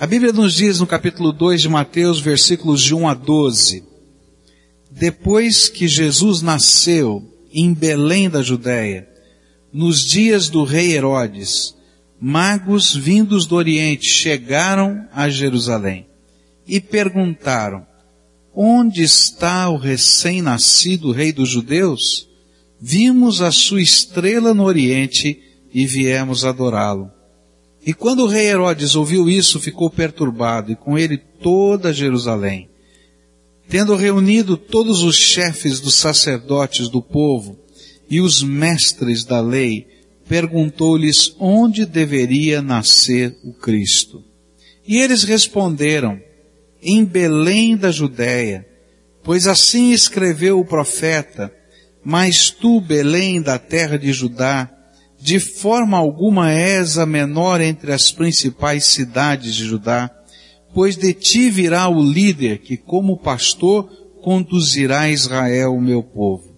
A Bíblia nos diz no capítulo 2 de Mateus, versículos de 1 a 12, depois que Jesus nasceu em Belém da Judéia, nos dias do rei Herodes, magos vindos do Oriente chegaram a Jerusalém e perguntaram, onde está o recém-nascido rei dos judeus? Vimos a sua estrela no Oriente e viemos adorá-lo. E quando o rei Herodes ouviu isso, ficou perturbado, e com ele toda Jerusalém. Tendo reunido todos os chefes dos sacerdotes do povo e os mestres da lei, perguntou-lhes onde deveria nascer o Cristo. E eles responderam, em Belém da Judéia, pois assim escreveu o profeta, mas tu, Belém da terra de Judá, de forma alguma és a menor entre as principais cidades de Judá, pois de ti virá o líder que, como pastor, conduzirá Israel, o meu povo.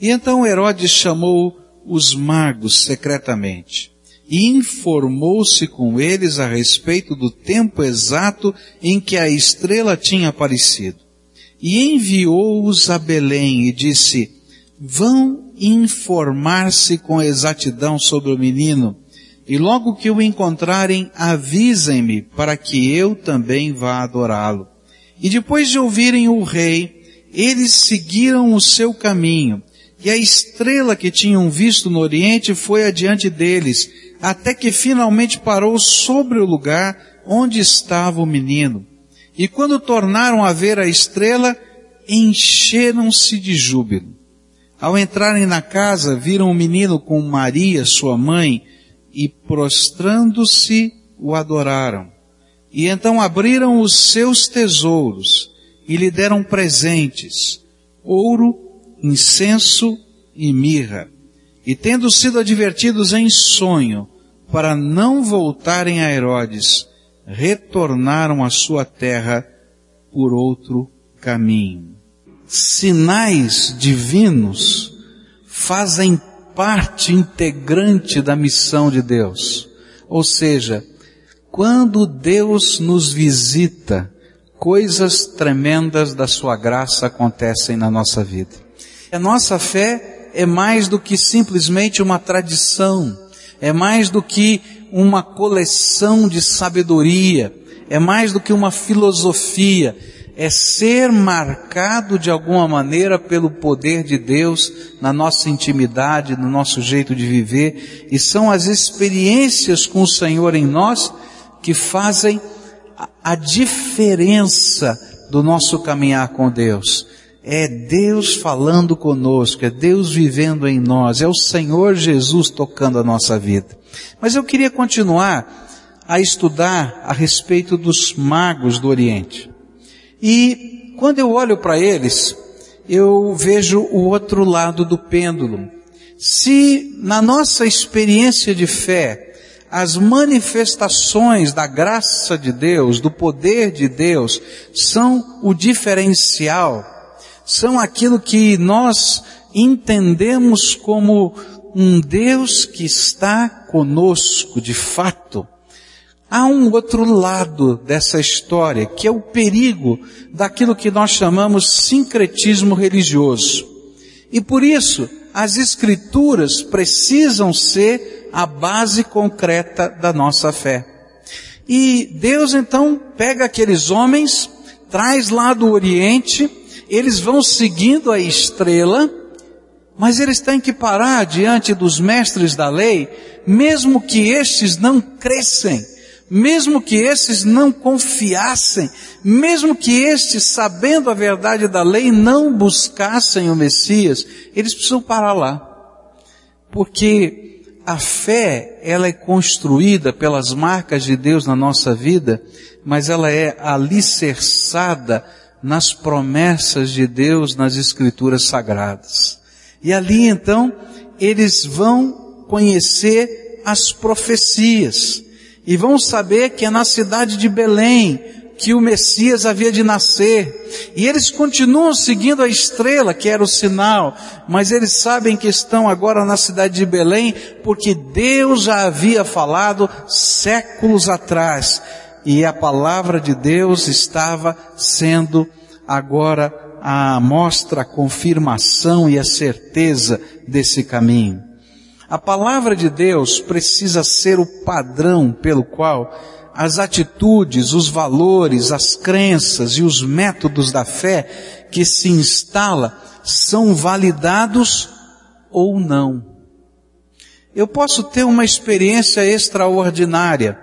E então Herodes chamou os magos secretamente e informou-se com eles a respeito do tempo exato em que a estrela tinha aparecido. E enviou-os a Belém e disse, vão informar-se com exatidão sobre o menino, e logo que o encontrarem, avisem-me para que eu também vá adorá-lo. E depois de ouvirem o rei, eles seguiram o seu caminho, e a estrela que tinham visto no oriente foi adiante deles, até que finalmente parou sobre o lugar onde estava o menino. E quando tornaram a ver a estrela, encheram-se de júbilo. Ao entrarem na casa, viram o menino com Maria, sua mãe, e prostrando-se, o adoraram. E então abriram os seus tesouros e lhe deram presentes, ouro, incenso e mirra. E tendo sido advertidos em sonho para não voltarem a Herodes, retornaram à sua terra por outro caminho sinais divinos fazem parte integrante da missão de Deus. Ou seja, quando Deus nos visita, coisas tremendas da sua graça acontecem na nossa vida. A nossa fé é mais do que simplesmente uma tradição, é mais do que uma coleção de sabedoria, é mais do que uma filosofia, é ser marcado de alguma maneira pelo poder de Deus na nossa intimidade, no nosso jeito de viver, e são as experiências com o Senhor em nós que fazem a diferença do nosso caminhar com Deus. É Deus falando conosco, é Deus vivendo em nós, é o Senhor Jesus tocando a nossa vida. Mas eu queria continuar a estudar a respeito dos magos do Oriente. E quando eu olho para eles, eu vejo o outro lado do pêndulo. Se na nossa experiência de fé, as manifestações da graça de Deus, do poder de Deus, são o diferencial, são aquilo que nós entendemos como um Deus que está conosco de fato, Há um outro lado dessa história, que é o perigo daquilo que nós chamamos sincretismo religioso. E por isso, as escrituras precisam ser a base concreta da nossa fé. E Deus então pega aqueles homens, traz lá do Oriente, eles vão seguindo a estrela, mas eles têm que parar diante dos mestres da lei, mesmo que estes não crescem mesmo que esses não confiassem, mesmo que estes, sabendo a verdade da lei, não buscassem o Messias, eles precisam parar lá. Porque a fé, ela é construída pelas marcas de Deus na nossa vida, mas ela é alicerçada nas promessas de Deus nas escrituras sagradas. E ali então, eles vão conhecer as profecias e vão saber que é na cidade de Belém que o Messias havia de nascer. E eles continuam seguindo a estrela, que era o sinal, mas eles sabem que estão agora na cidade de Belém, porque Deus já havia falado séculos atrás. e a palavra de Deus estava sendo agora a mostra, a confirmação e a certeza desse caminho. A palavra de Deus precisa ser o padrão pelo qual as atitudes, os valores, as crenças e os métodos da fé que se instala são validados ou não. Eu posso ter uma experiência extraordinária,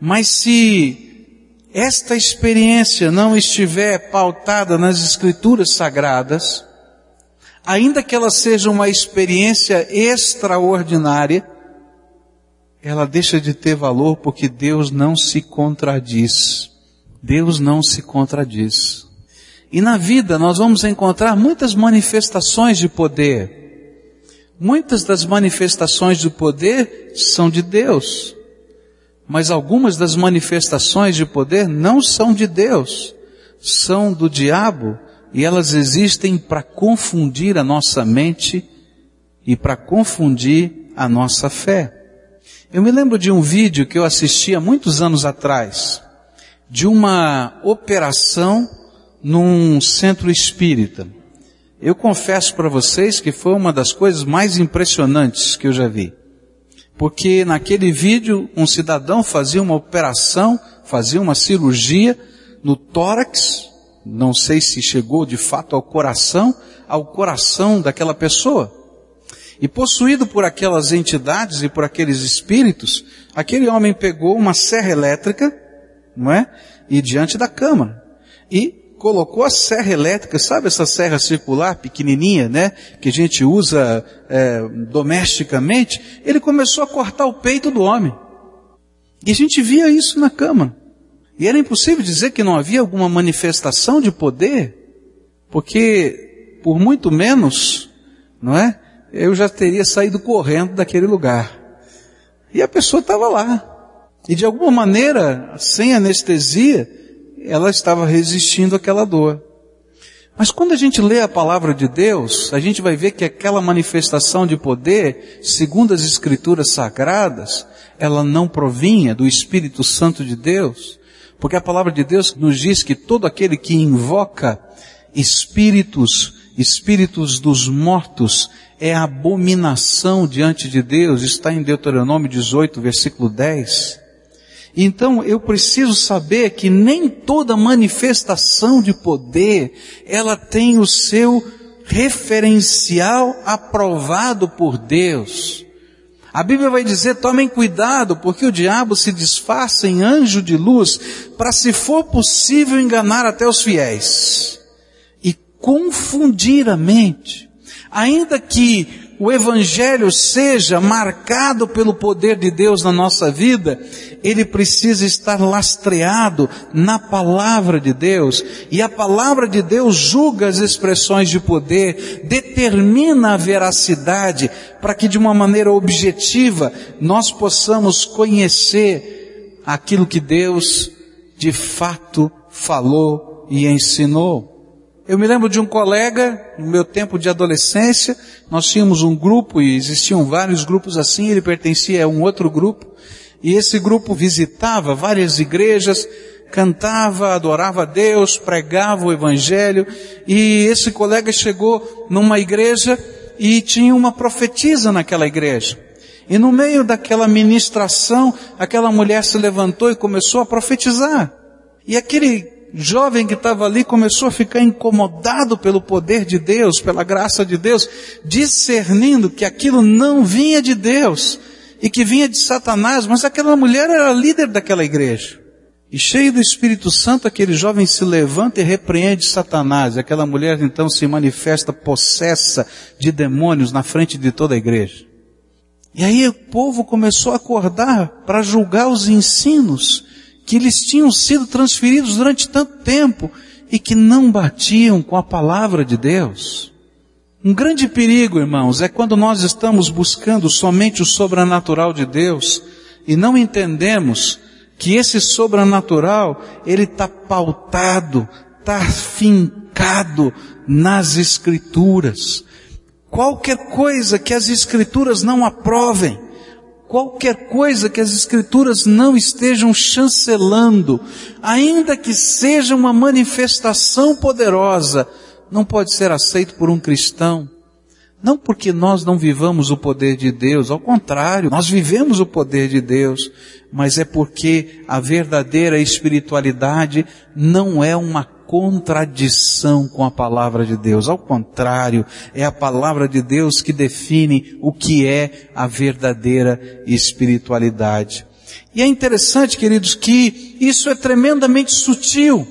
mas se esta experiência não estiver pautada nas escrituras sagradas, ainda que ela seja uma experiência extraordinária, ela deixa de ter valor porque Deus não se contradiz. Deus não se contradiz. E na vida nós vamos encontrar muitas manifestações de poder. Muitas das manifestações de poder são de Deus. Mas algumas das manifestações de poder não são de Deus. São do diabo e elas existem para confundir a nossa mente e para confundir a nossa fé. Eu me lembro de um vídeo que eu assisti há muitos anos atrás, de uma operação num centro espírita. Eu confesso para vocês que foi uma das coisas mais impressionantes que eu já vi. Porque naquele vídeo um cidadão fazia uma operação, fazia uma cirurgia no tórax, não sei se chegou de fato ao coração, ao coração daquela pessoa. E possuído por aquelas entidades e por aqueles espíritos, aquele homem pegou uma serra elétrica, não é? E diante da câmara. E colocou a serra elétrica, sabe essa serra circular pequenininha, né? Que a gente usa é, domesticamente. Ele começou a cortar o peito do homem. E a gente via isso na câmara. E era impossível dizer que não havia alguma manifestação de poder, porque por muito menos, não é? Eu já teria saído correndo daquele lugar. E a pessoa estava lá. E de alguma maneira, sem anestesia, ela estava resistindo àquela dor. Mas quando a gente lê a palavra de Deus, a gente vai ver que aquela manifestação de poder, segundo as escrituras sagradas, ela não provinha do Espírito Santo de Deus, porque a palavra de Deus nos diz que todo aquele que invoca espíritos, espíritos dos mortos, é abominação diante de Deus, está em Deuteronômio 18, versículo 10. Então eu preciso saber que nem toda manifestação de poder, ela tem o seu referencial aprovado por Deus. A Bíblia vai dizer, tomem cuidado, porque o diabo se disfarça em anjo de luz, para se for possível enganar até os fiéis. E confundir a mente. Ainda que o Evangelho seja marcado pelo poder de Deus na nossa vida, ele precisa estar lastreado na palavra de Deus. E a palavra de Deus julga as expressões de poder, determina a veracidade, para que de uma maneira objetiva nós possamos conhecer aquilo que Deus de fato falou e ensinou. Eu me lembro de um colega, no meu tempo de adolescência, nós tínhamos um grupo e existiam vários grupos assim, ele pertencia a um outro grupo, e esse grupo visitava várias igrejas, cantava, adorava a Deus, pregava o Evangelho, e esse colega chegou numa igreja e tinha uma profetisa naquela igreja. E no meio daquela ministração, aquela mulher se levantou e começou a profetizar. E aquele jovem que estava ali começou a ficar incomodado pelo poder de Deus, pela graça de Deus, discernindo que aquilo não vinha de Deus e que vinha de Satanás, mas aquela mulher era líder daquela igreja. E cheio do Espírito Santo, aquele jovem se levanta e repreende Satanás. Aquela mulher então se manifesta possessa de demônios na frente de toda a igreja. E aí o povo começou a acordar para julgar os ensinos que eles tinham sido transferidos durante tanto tempo e que não batiam com a palavra de Deus. Um grande perigo, irmãos, é quando nós estamos buscando somente o sobrenatural de Deus e não entendemos que esse sobrenatural, ele está pautado, está fincado nas escrituras. Qualquer coisa que as escrituras não aprovem, qualquer coisa que as Escrituras não estejam chancelando, ainda que seja uma manifestação poderosa, não pode ser aceito por um cristão. Não porque nós não vivamos o poder de Deus, ao contrário, nós vivemos o poder de Deus, mas é porque a verdadeira espiritualidade não é uma contradição com a palavra de Deus. Ao contrário, é a palavra de Deus que define o que é a verdadeira espiritualidade. E é interessante, queridos, que isso é tremendamente sutil.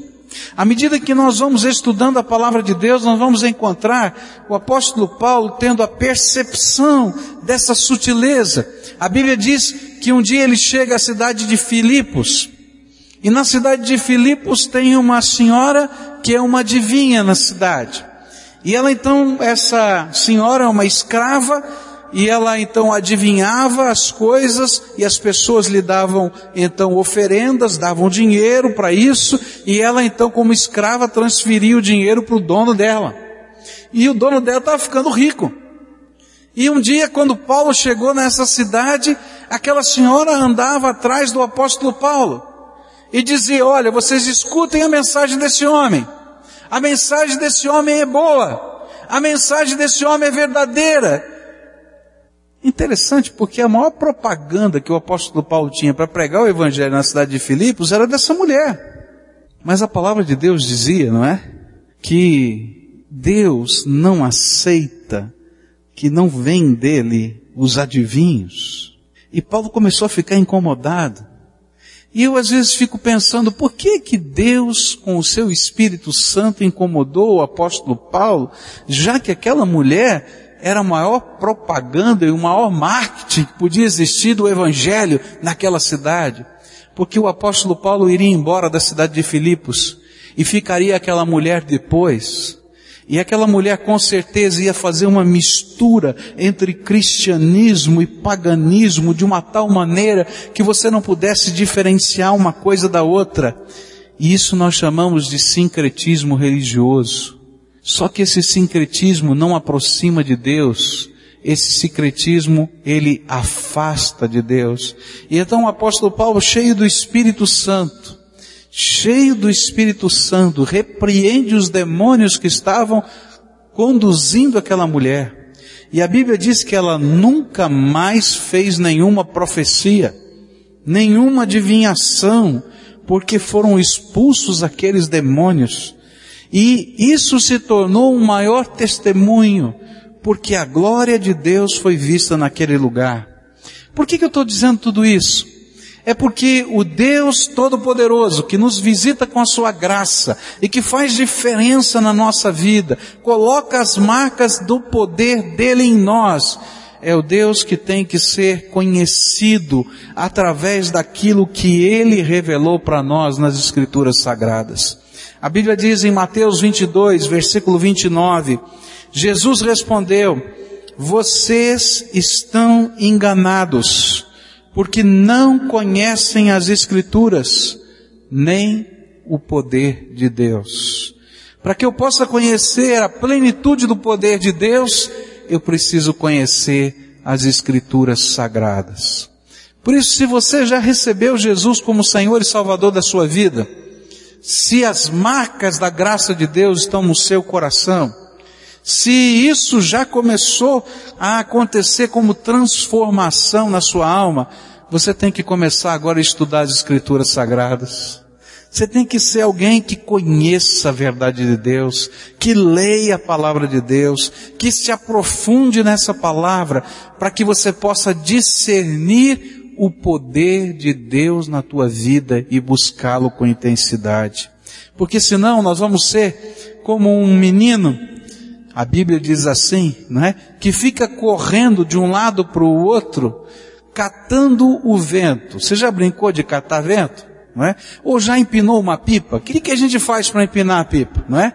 À medida que nós vamos estudando a palavra de Deus, nós vamos encontrar o apóstolo Paulo tendo a percepção dessa sutileza. A Bíblia diz que um dia ele chega à cidade de Filipos, e na cidade de Filipos tem uma senhora que é uma adivinha na cidade. E ela então, essa senhora é uma escrava, e ela então adivinhava as coisas, e as pessoas lhe davam então oferendas, davam dinheiro para isso, e ela então como escrava transferia o dinheiro para o dono dela. E o dono dela estava ficando rico. E um dia quando Paulo chegou nessa cidade, aquela senhora andava atrás do apóstolo Paulo e dizia: Olha, vocês escutem a mensagem desse homem. A mensagem desse homem é boa. A mensagem desse homem é verdadeira. Interessante, porque a maior propaganda que o apóstolo Paulo tinha para pregar o evangelho na cidade de Filipos era dessa mulher. Mas a palavra de Deus dizia, não é? Que Deus não aceita que não vem dele os adivinhos. E Paulo começou a ficar incomodado. E eu às vezes fico pensando, por que que Deus, com o seu Espírito Santo, incomodou o apóstolo Paulo, já que aquela mulher era a maior propaganda e o maior marketing que podia existir do Evangelho naquela cidade? Porque o apóstolo Paulo iria embora da cidade de Filipos e ficaria aquela mulher depois, e aquela mulher com certeza ia fazer uma mistura entre cristianismo e paganismo de uma tal maneira que você não pudesse diferenciar uma coisa da outra. E isso nós chamamos de sincretismo religioso. Só que esse sincretismo não aproxima de Deus. Esse sincretismo, ele afasta de Deus. E então o apóstolo Paulo, cheio do Espírito Santo, cheio do Espírito Santo, repreende os demônios que estavam conduzindo aquela mulher. E a Bíblia diz que ela nunca mais fez nenhuma profecia, nenhuma adivinhação, porque foram expulsos aqueles demônios. E isso se tornou um maior testemunho, porque a glória de Deus foi vista naquele lugar. Por que, que eu estou dizendo tudo isso? É porque o Deus Todo-Poderoso, que nos visita com a sua graça e que faz diferença na nossa vida, coloca as marcas do poder dele em nós, é o Deus que tem que ser conhecido através daquilo que ele revelou para nós nas Escrituras Sagradas. A Bíblia diz em Mateus 22, versículo 29, Jesus respondeu, vocês estão enganados porque não conhecem as Escrituras, nem o poder de Deus. Para que eu possa conhecer a plenitude do poder de Deus, eu preciso conhecer as Escrituras sagradas. Por isso, se você já recebeu Jesus como Senhor e Salvador da sua vida, se as marcas da graça de Deus estão no seu coração, se isso já começou a acontecer como transformação na sua alma, você tem que começar agora a estudar as escrituras sagradas. Você tem que ser alguém que conheça a verdade de Deus, que leia a palavra de Deus, que se aprofunde nessa palavra, para que você possa discernir o poder de Deus na tua vida e buscá-lo com intensidade. Porque senão nós vamos ser como um menino a Bíblia diz assim, não é? Que fica correndo de um lado para o outro, catando o vento. Você já brincou de catar vento? Não é? Ou já empinou uma pipa? O que, que a gente faz para empinar a pipa? Não é?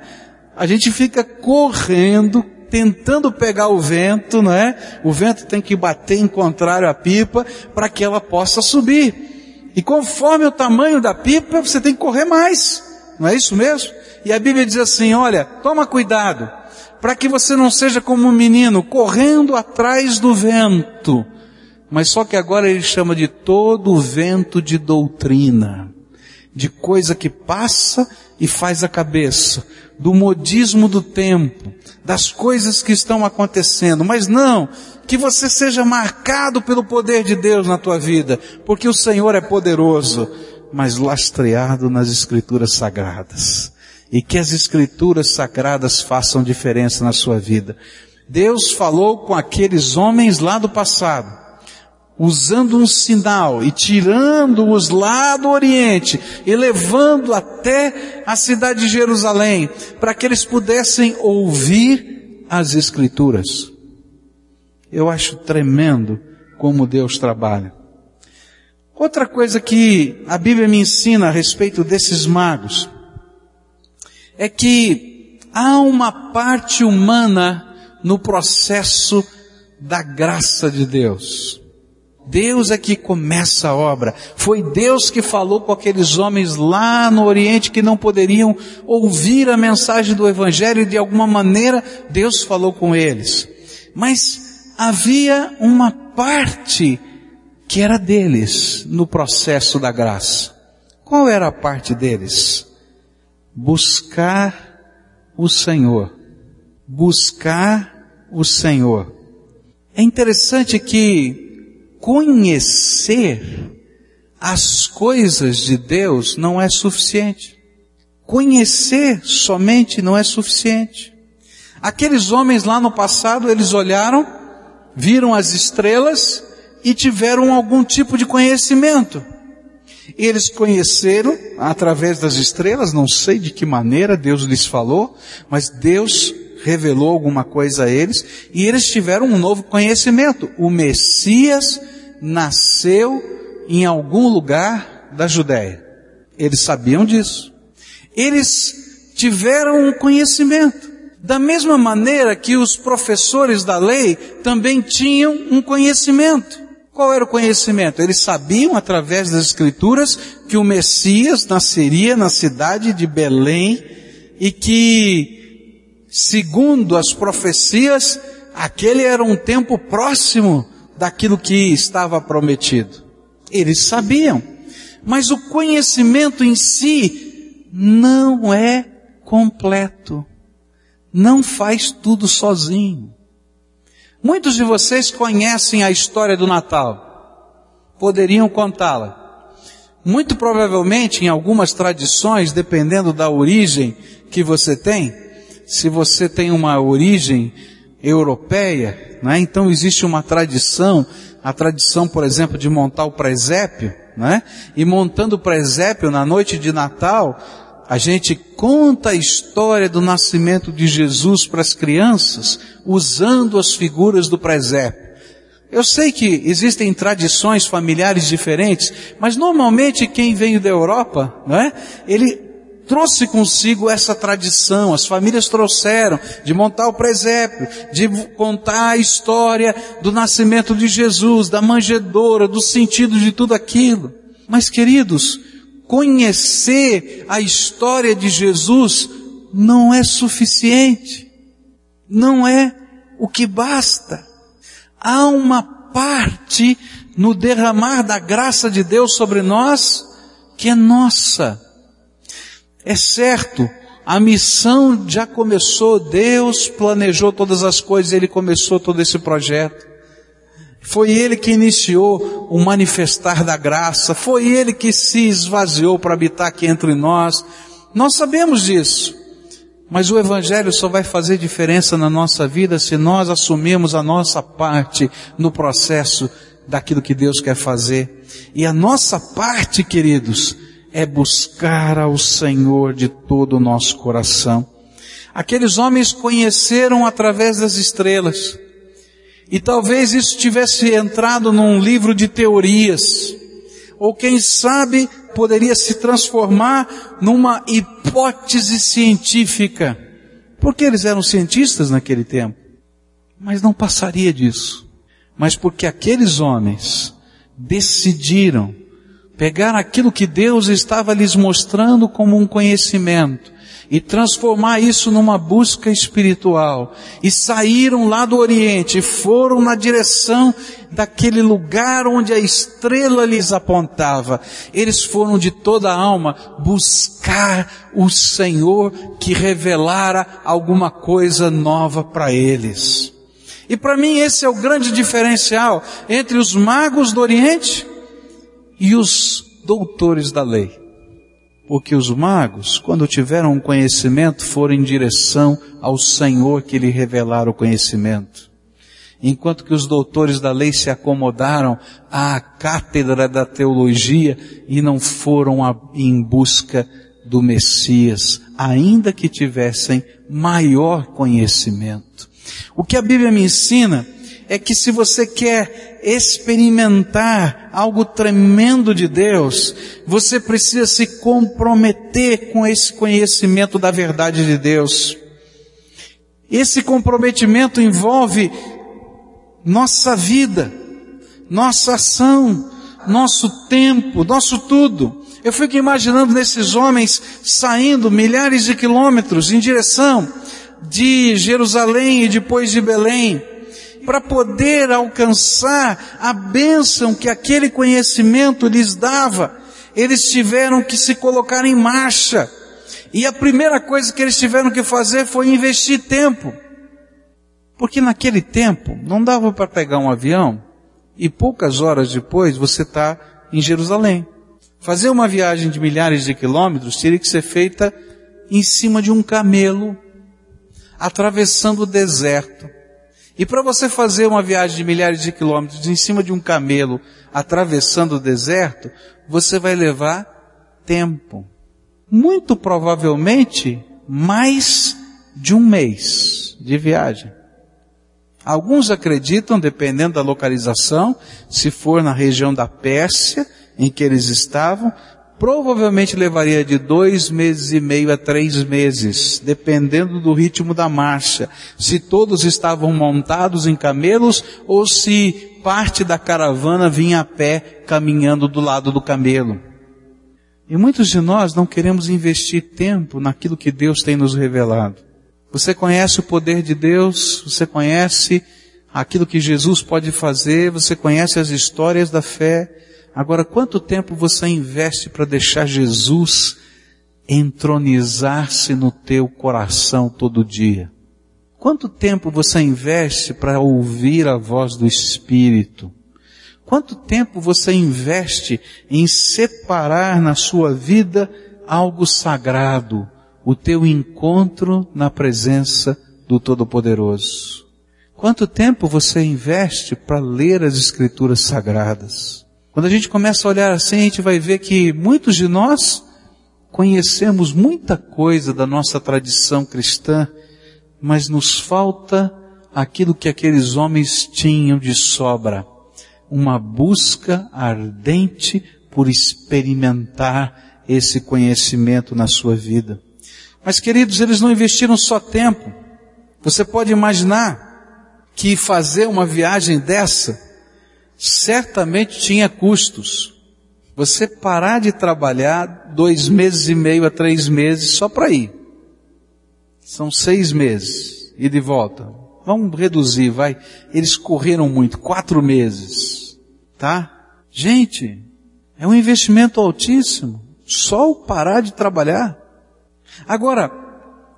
A gente fica correndo, tentando pegar o vento, não é? O vento tem que bater em contrário à pipa para que ela possa subir. E conforme o tamanho da pipa, você tem que correr mais. Não é isso mesmo? E a Bíblia diz assim, olha, toma cuidado para que você não seja como um menino correndo atrás do vento, mas só que agora ele chama de todo o vento de doutrina, de coisa que passa e faz a cabeça, do modismo do tempo, das coisas que estão acontecendo, mas não, que você seja marcado pelo poder de Deus na tua vida, porque o Senhor é poderoso, mas lastreado nas escrituras sagradas. E que as escrituras sagradas façam diferença na sua vida. Deus falou com aqueles homens lá do passado, usando um sinal e tirando-os lá do Oriente e levando até a cidade de Jerusalém, para que eles pudessem ouvir as Escrituras. Eu acho tremendo como Deus trabalha. Outra coisa que a Bíblia me ensina a respeito desses magos é que há uma parte humana no processo da graça de Deus. Deus é que começa a obra. Foi Deus que falou com aqueles homens lá no Oriente que não poderiam ouvir a mensagem do Evangelho e de alguma maneira Deus falou com eles. Mas havia uma parte que era deles no processo da graça. Qual era a parte deles? Buscar o Senhor. Buscar o Senhor. É interessante que conhecer as coisas de Deus não é suficiente. Conhecer somente não é suficiente. Aqueles homens lá no passado, eles olharam, viram as estrelas e tiveram algum tipo de conhecimento. Eles conheceram através das estrelas, não sei de que maneira Deus lhes falou, mas Deus revelou alguma coisa a eles e eles tiveram um novo conhecimento. O Messias nasceu em algum lugar da Judéia. Eles sabiam disso. Eles tiveram um conhecimento. Da mesma maneira que os professores da lei também tinham um conhecimento. Qual era o conhecimento? Eles sabiam através das escrituras que o Messias nasceria na cidade de Belém e que, segundo as profecias, aquele era um tempo próximo daquilo que estava prometido. Eles sabiam, mas o conhecimento em si não é completo. Não faz tudo sozinho. Muitos de vocês conhecem a história do Natal. Poderiam contá-la. Muito provavelmente em algumas tradições, dependendo da origem que você tem, se você tem uma origem europeia, né? então existe uma tradição, a tradição, por exemplo, de montar o presépio, né? e montando o presépio na noite de Natal, a gente conta a história do nascimento de Jesus para as crianças, usando as figuras do presépio. Eu sei que existem tradições familiares diferentes, mas normalmente quem veio da Europa, não é? Ele trouxe consigo essa tradição, as famílias trouxeram de montar o presépio, de contar a história do nascimento de Jesus, da manjedoura, do sentido de tudo aquilo. Mas queridos, conhecer a história de Jesus não é suficiente. Não é o que basta. Há uma parte no derramar da graça de Deus sobre nós que é nossa. É certo, a missão já começou, Deus planejou todas as coisas, Ele começou todo esse projeto. Foi Ele que iniciou o manifestar da graça, foi Ele que se esvaziou para habitar aqui entre nós. Nós sabemos disso. Mas o Evangelho só vai fazer diferença na nossa vida se nós assumirmos a nossa parte no processo daquilo que Deus quer fazer. E a nossa parte, queridos, é buscar ao Senhor de todo o nosso coração. Aqueles homens conheceram através das estrelas. E talvez isso tivesse entrado num livro de teorias. Ou quem sabe poderia se transformar numa hipótese científica. Porque eles eram cientistas naquele tempo. Mas não passaria disso. Mas porque aqueles homens decidiram pegar aquilo que Deus estava lhes mostrando como um conhecimento e transformar isso numa busca espiritual. E saíram lá do Oriente e foram na direção daquele lugar onde a estrela lhes apontava. Eles foram de toda a alma buscar o Senhor que revelara alguma coisa nova para eles. E para mim esse é o grande diferencial entre os magos do Oriente e os doutores da lei. Porque os magos, quando tiveram um conhecimento, foram em direção ao Senhor que lhe revelara o conhecimento. Enquanto que os doutores da lei se acomodaram à cátedra da teologia e não foram a, em busca do Messias, ainda que tivessem maior conhecimento. O que a Bíblia me ensina é que se você quer experimentar algo tremendo de Deus, você precisa se comprometer com esse conhecimento da verdade de Deus. Esse comprometimento envolve nossa vida, nossa ação, nosso tempo, nosso tudo. Eu fico imaginando nesses homens saindo milhares de quilômetros em direção de Jerusalém e depois de Belém para poder alcançar a bênção que aquele conhecimento lhes dava, eles tiveram que se colocar em marcha. E a primeira coisa que eles tiveram que fazer foi investir tempo. Porque naquele tempo não dava para pegar um avião e poucas horas depois você está em Jerusalém. Fazer uma viagem de milhares de quilômetros teria que ser feita em cima de um camelo, atravessando o deserto. E para você fazer uma viagem de milhares de quilômetros em cima de um camelo, atravessando o deserto, você vai levar tempo. Muito provavelmente mais de um mês de viagem. Alguns acreditam, dependendo da localização, se for na região da Pérsia, em que eles estavam, provavelmente levaria de dois meses e meio a três meses, dependendo do ritmo da marcha. Se todos estavam montados em camelos ou se parte da caravana vinha a pé caminhando do lado do camelo. E muitos de nós não queremos investir tempo naquilo que Deus tem nos revelado. Você conhece o poder de Deus, você conhece aquilo que Jesus pode fazer, você conhece as histórias da fé, Agora, quanto tempo você investe para deixar Jesus entronizar-se no teu coração todo dia? Quanto tempo você investe para ouvir a voz do Espírito? Quanto tempo você investe em separar na sua vida algo sagrado, o teu encontro na presença do Todo-Poderoso? Quanto tempo você investe para ler as Escrituras Sagradas? Quando a gente começa a olhar assim, a gente vai ver que muitos de nós conhecemos muita coisa da nossa tradição cristã, mas nos falta aquilo que aqueles homens tinham de sobra. Uma busca ardente por experimentar esse conhecimento na sua vida. Mas queridos, eles não investiram só tempo. Você pode imaginar que fazer uma viagem dessa certamente tinha custos. Você parar de trabalhar dois meses e meio a três meses só para ir. São seis meses. E de volta. Vamos reduzir, vai. Eles correram muito, quatro meses. Tá? Gente, é um investimento altíssimo. Só o parar de trabalhar. Agora,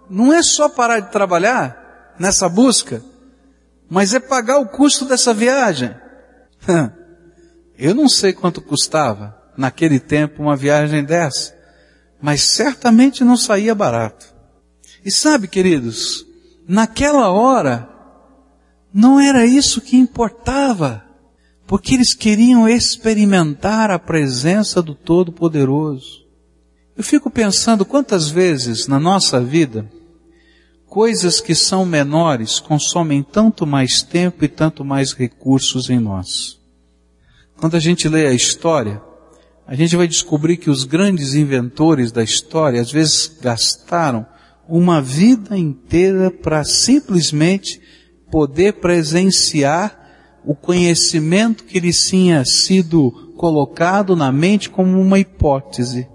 não é só parar de trabalhar nessa busca, mas é pagar o custo dessa viagem. Eu não sei quanto custava naquele tempo uma viagem dessa, mas certamente não saía barato. E sabe, queridos, naquela hora, não era isso que importava, porque eles queriam experimentar a presença do Todo-Poderoso. Eu fico pensando quantas vezes na nossa vida, coisas que são menores consomem tanto mais tempo e tanto mais recursos em nós. Quando a gente lê a história, a gente vai descobrir que os grandes inventores da história às vezes gastaram uma vida inteira para simplesmente poder presenciar o conhecimento que lhes tinha sido colocado na mente como uma hipótese.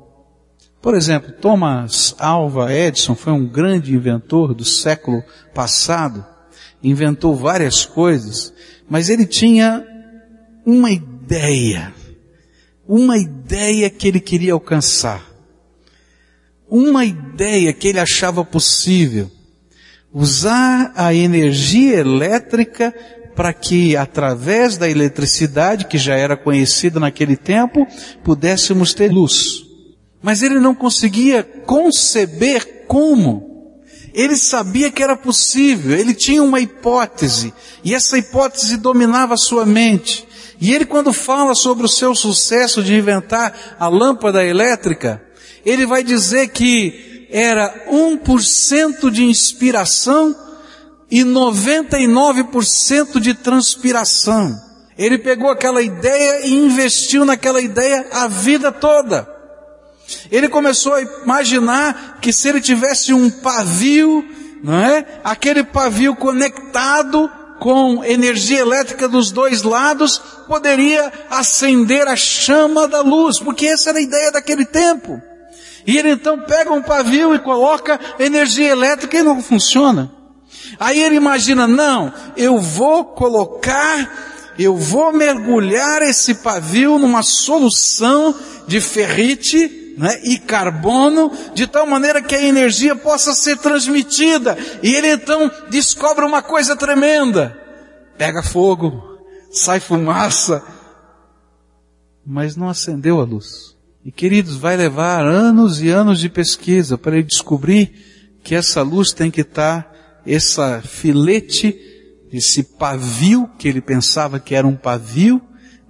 Por exemplo, Thomas Alva Edison foi um grande inventor do século passado, inventou várias coisas, mas ele tinha uma ideia, uma ideia que ele queria alcançar, uma ideia que ele achava possível, usar a energia elétrica para que através da eletricidade, que já era conhecida naquele tempo, pudéssemos ter luz. Mas ele não conseguia conceber como. Ele sabia que era possível, ele tinha uma hipótese, e essa hipótese dominava a sua mente. E ele quando fala sobre o seu sucesso de inventar a lâmpada elétrica, ele vai dizer que era 1% de inspiração e 99% de transpiração. Ele pegou aquela ideia e investiu naquela ideia a vida toda. Ele começou a imaginar que se ele tivesse um pavio, não é? Aquele pavio conectado com energia elétrica dos dois lados, poderia acender a chama da luz, porque essa era a ideia daquele tempo. E ele então pega um pavio e coloca energia elétrica e não funciona. Aí ele imagina, não, eu vou colocar, eu vou mergulhar esse pavio numa solução de ferrite, né, e carbono, de tal maneira que a energia possa ser transmitida. E ele então descobre uma coisa tremenda. Pega fogo, sai fumaça, mas não acendeu a luz. E queridos, vai levar anos e anos de pesquisa para ele descobrir que essa luz tem que estar, essa filete, esse pavio que ele pensava que era um pavio,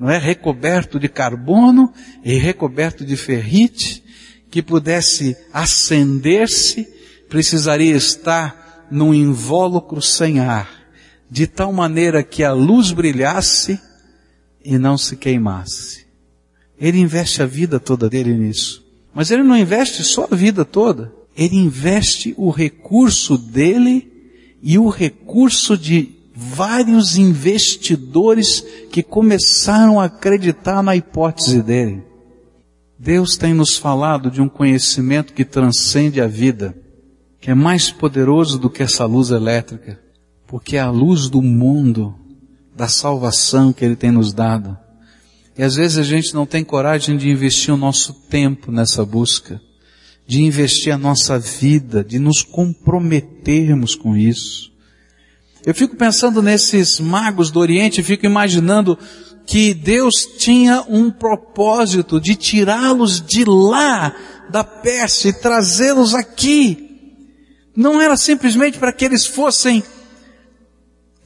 não é? Recoberto de carbono e recoberto de ferrite, que pudesse acender-se, precisaria estar num invólucro sem ar, de tal maneira que a luz brilhasse e não se queimasse. Ele investe a vida toda dele nisso. Mas ele não investe só a vida toda. Ele investe o recurso dele e o recurso de vários investidores que começaram a acreditar na hipótese dele. Deus tem nos falado de um conhecimento que transcende a vida, que é mais poderoso do que essa luz elétrica, porque é a luz do mundo, da salvação que Ele tem nos dado. E às vezes a gente não tem coragem de investir o nosso tempo nessa busca, de investir a nossa vida, de nos comprometermos com isso. Eu fico pensando nesses magos do Oriente, fico imaginando que Deus tinha um propósito de tirá-los de lá, da Pérsia, e trazê-los aqui. Não era simplesmente para que eles fossem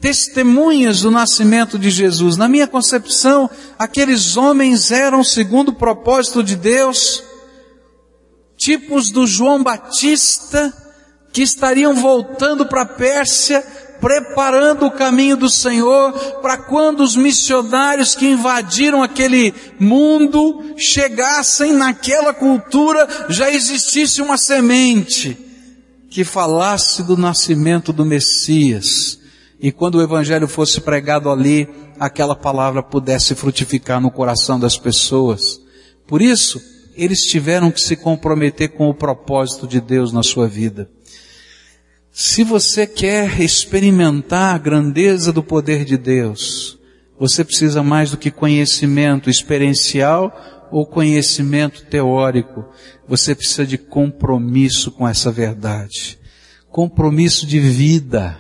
testemunhas do nascimento de Jesus. Na minha concepção, aqueles homens eram, segundo o propósito de Deus, tipos do João Batista, que estariam voltando para a Pérsia, preparando o caminho do Senhor para quando os missionários que invadiram aquele mundo chegassem naquela cultura, já existisse uma semente que falasse do nascimento do Messias. E quando o evangelho fosse pregado ali, aquela palavra pudesse frutificar no coração das pessoas. Por isso, eles tiveram que se comprometer com o propósito de Deus na sua vida. Se você quer experimentar a grandeza do poder de Deus, você precisa mais do que conhecimento experiencial ou conhecimento teórico. Você precisa de compromisso com essa verdade. Compromisso de vida.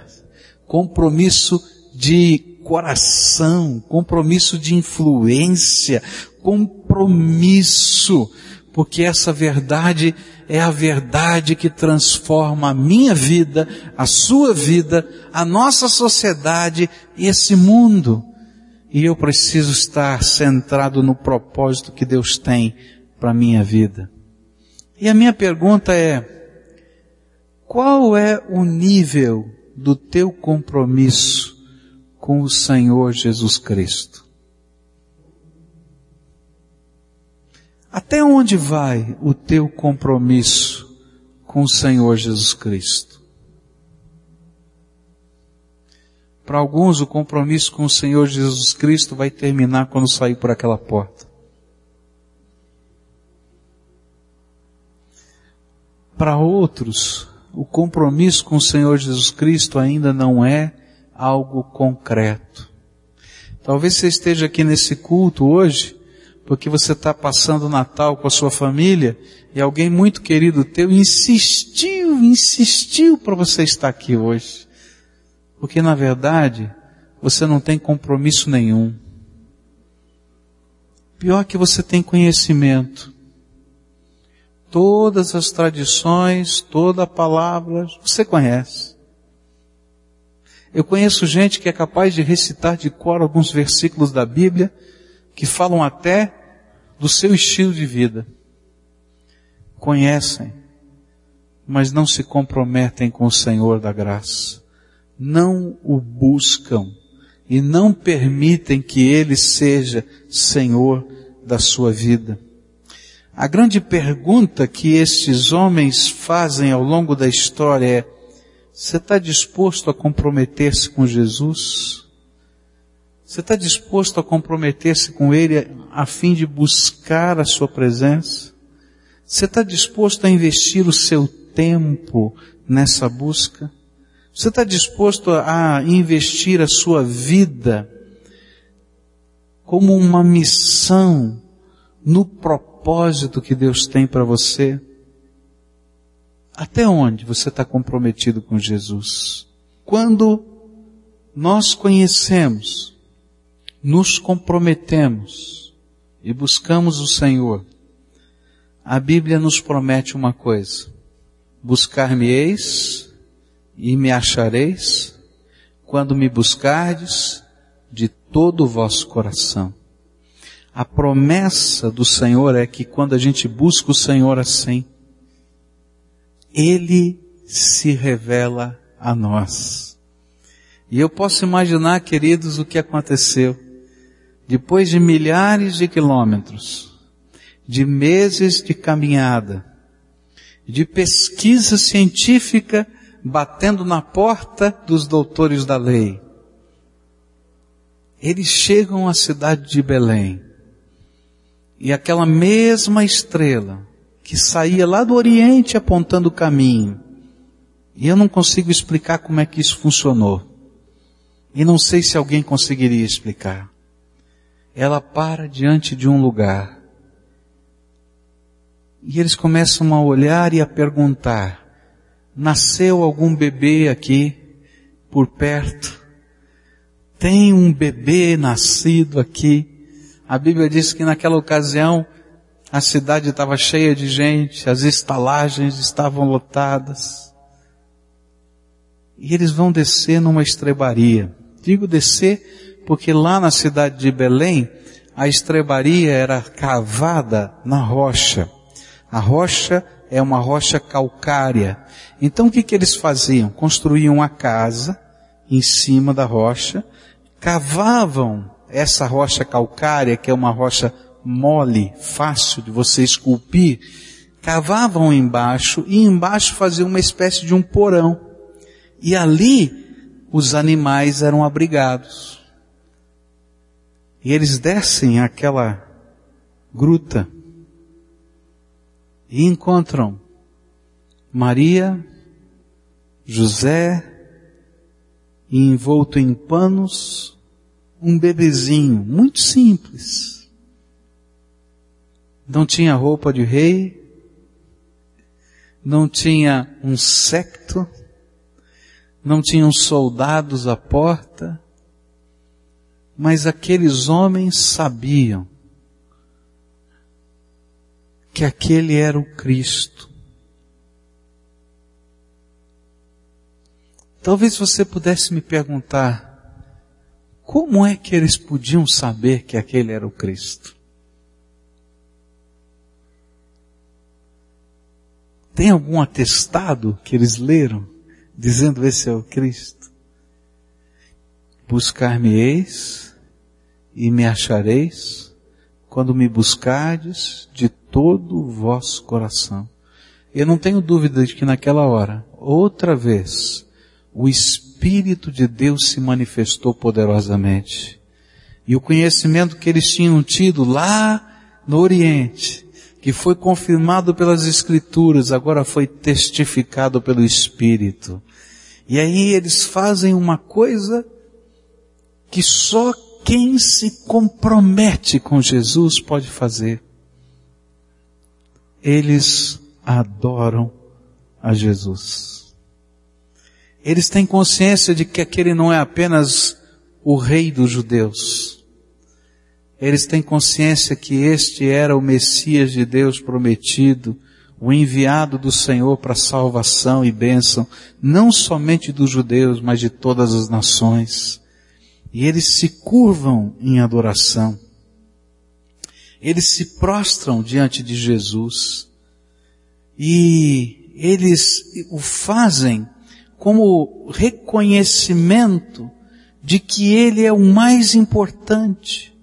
Compromisso de coração. Compromisso de influência. Compromisso. Porque essa verdade é a verdade que transforma a minha vida, a sua vida, a nossa sociedade e esse mundo. E eu preciso estar centrado no propósito que Deus tem para a minha vida. E a minha pergunta é, qual é o nível do teu compromisso com o Senhor Jesus Cristo? Até onde vai o teu compromisso com o Senhor Jesus Cristo? Para alguns, o compromisso com o Senhor Jesus Cristo vai terminar quando sair por aquela porta. Para outros, o compromisso com o Senhor Jesus Cristo ainda não é algo concreto. Talvez você esteja aqui nesse culto hoje porque você está passando o Natal com a sua família e alguém muito querido teu insistiu, insistiu para você estar aqui hoje. Porque na verdade, você não tem compromisso nenhum. Pior que você tem conhecimento. Todas as tradições, toda a palavra, você conhece. Eu conheço gente que é capaz de recitar de cor alguns versículos da Bíblia que falam até do seu estilo de vida. Conhecem, mas não se comprometem com o Senhor da graça. Não o buscam e não permitem que Ele seja Senhor da sua vida. A grande pergunta que estes homens fazem ao longo da história é, você está disposto a comprometer-se com Jesus? Você está disposto a comprometer-se com Ele a fim de buscar a Sua presença? Você está disposto a investir o seu tempo nessa busca? Você está disposto a investir a sua vida como uma missão no propósito que Deus tem para você? Até onde você está comprometido com Jesus? Quando nós conhecemos nos comprometemos e buscamos o Senhor, a Bíblia nos promete uma coisa: buscar-me-eis e me achareis quando me buscardes de todo o vosso coração. A promessa do Senhor é que quando a gente busca o Senhor assim, Ele se revela a nós. E eu posso imaginar, queridos, o que aconteceu depois de milhares de quilômetros, de meses de caminhada, de pesquisa científica batendo na porta dos doutores da lei, eles chegam à cidade de Belém. E aquela mesma estrela que saía lá do Oriente apontando o caminho. E eu não consigo explicar como é que isso funcionou. E não sei se alguém conseguiria explicar ela para diante de um lugar. E eles começam a olhar e a perguntar, nasceu algum bebê aqui, por perto? Tem um bebê nascido aqui? A Bíblia diz que naquela ocasião a cidade estava cheia de gente, as estalagens estavam lotadas. E eles vão descer numa estrebaria. Digo descer porque lá na cidade de Belém, a estrebaria era cavada na rocha. A rocha é uma rocha calcária. Então o que, que eles faziam? Construíam a casa em cima da rocha, cavavam essa rocha calcária, que é uma rocha mole, fácil de você esculpir, cavavam embaixo e embaixo faziam uma espécie de um porão. E ali os animais eram abrigados. E eles descem aquela gruta e encontram Maria, José, envolto em panos, um bebezinho, muito simples. Não tinha roupa de rei, não tinha um secto, não tinham soldados à porta, mas aqueles homens sabiam que aquele era o Cristo. Talvez você pudesse me perguntar, como é que eles podiam saber que aquele era o Cristo? Tem algum atestado que eles leram dizendo esse é o Cristo? Buscar-me-eis e me achareis quando me buscardes de todo o vosso coração. Eu não tenho dúvida de que naquela hora, outra vez, o Espírito de Deus se manifestou poderosamente. E o conhecimento que eles tinham tido lá no Oriente, que foi confirmado pelas Escrituras, agora foi testificado pelo Espírito. E aí eles fazem uma coisa que só quem se compromete com Jesus pode fazer. Eles adoram a Jesus. Eles têm consciência de que aquele não é apenas o rei dos judeus, eles têm consciência que este era o Messias de Deus prometido, o enviado do Senhor para salvação e bênção, não somente dos judeus, mas de todas as nações. E eles se curvam em adoração. Eles se prostram diante de Jesus. E eles o fazem como reconhecimento de que Ele é o mais importante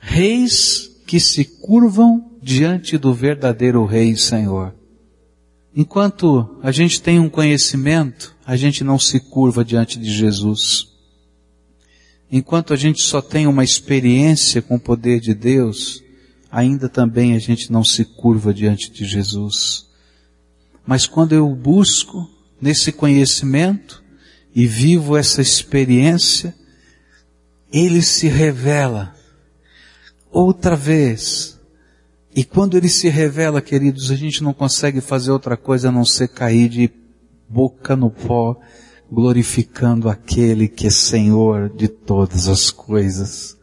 reis que se curvam diante do verdadeiro Rei e Senhor. Enquanto a gente tem um conhecimento, a gente não se curva diante de Jesus. Enquanto a gente só tem uma experiência com o poder de Deus, ainda também a gente não se curva diante de Jesus. Mas quando eu busco nesse conhecimento e vivo essa experiência, ele se revela outra vez. E quando ele se revela, queridos, a gente não consegue fazer outra coisa a não ser cair de boca no pó, glorificando aquele que é Senhor de todas as coisas.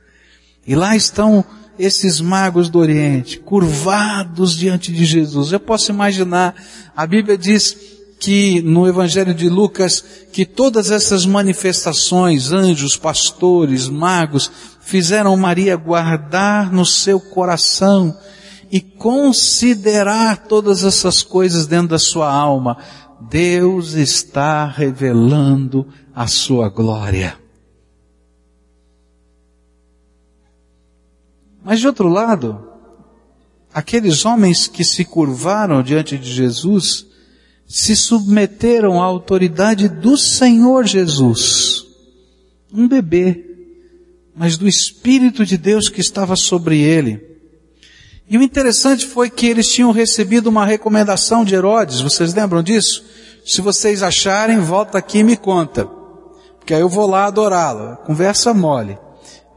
E lá estão esses magos do Oriente, curvados diante de Jesus. Eu posso imaginar, a Bíblia diz que no Evangelho de Lucas, que todas essas manifestações, anjos, pastores, magos, fizeram Maria guardar no seu coração e considerar todas essas coisas dentro da sua alma. Deus está revelando a sua glória. Mas de outro lado, aqueles homens que se curvaram diante de Jesus, se submeteram à autoridade do Senhor Jesus. Um bebê, mas do Espírito de Deus que estava sobre ele. E o interessante foi que eles tinham recebido uma recomendação de Herodes, vocês lembram disso? Se vocês acharem, volta aqui e me conta. Porque aí eu vou lá adorá-lo. Conversa mole.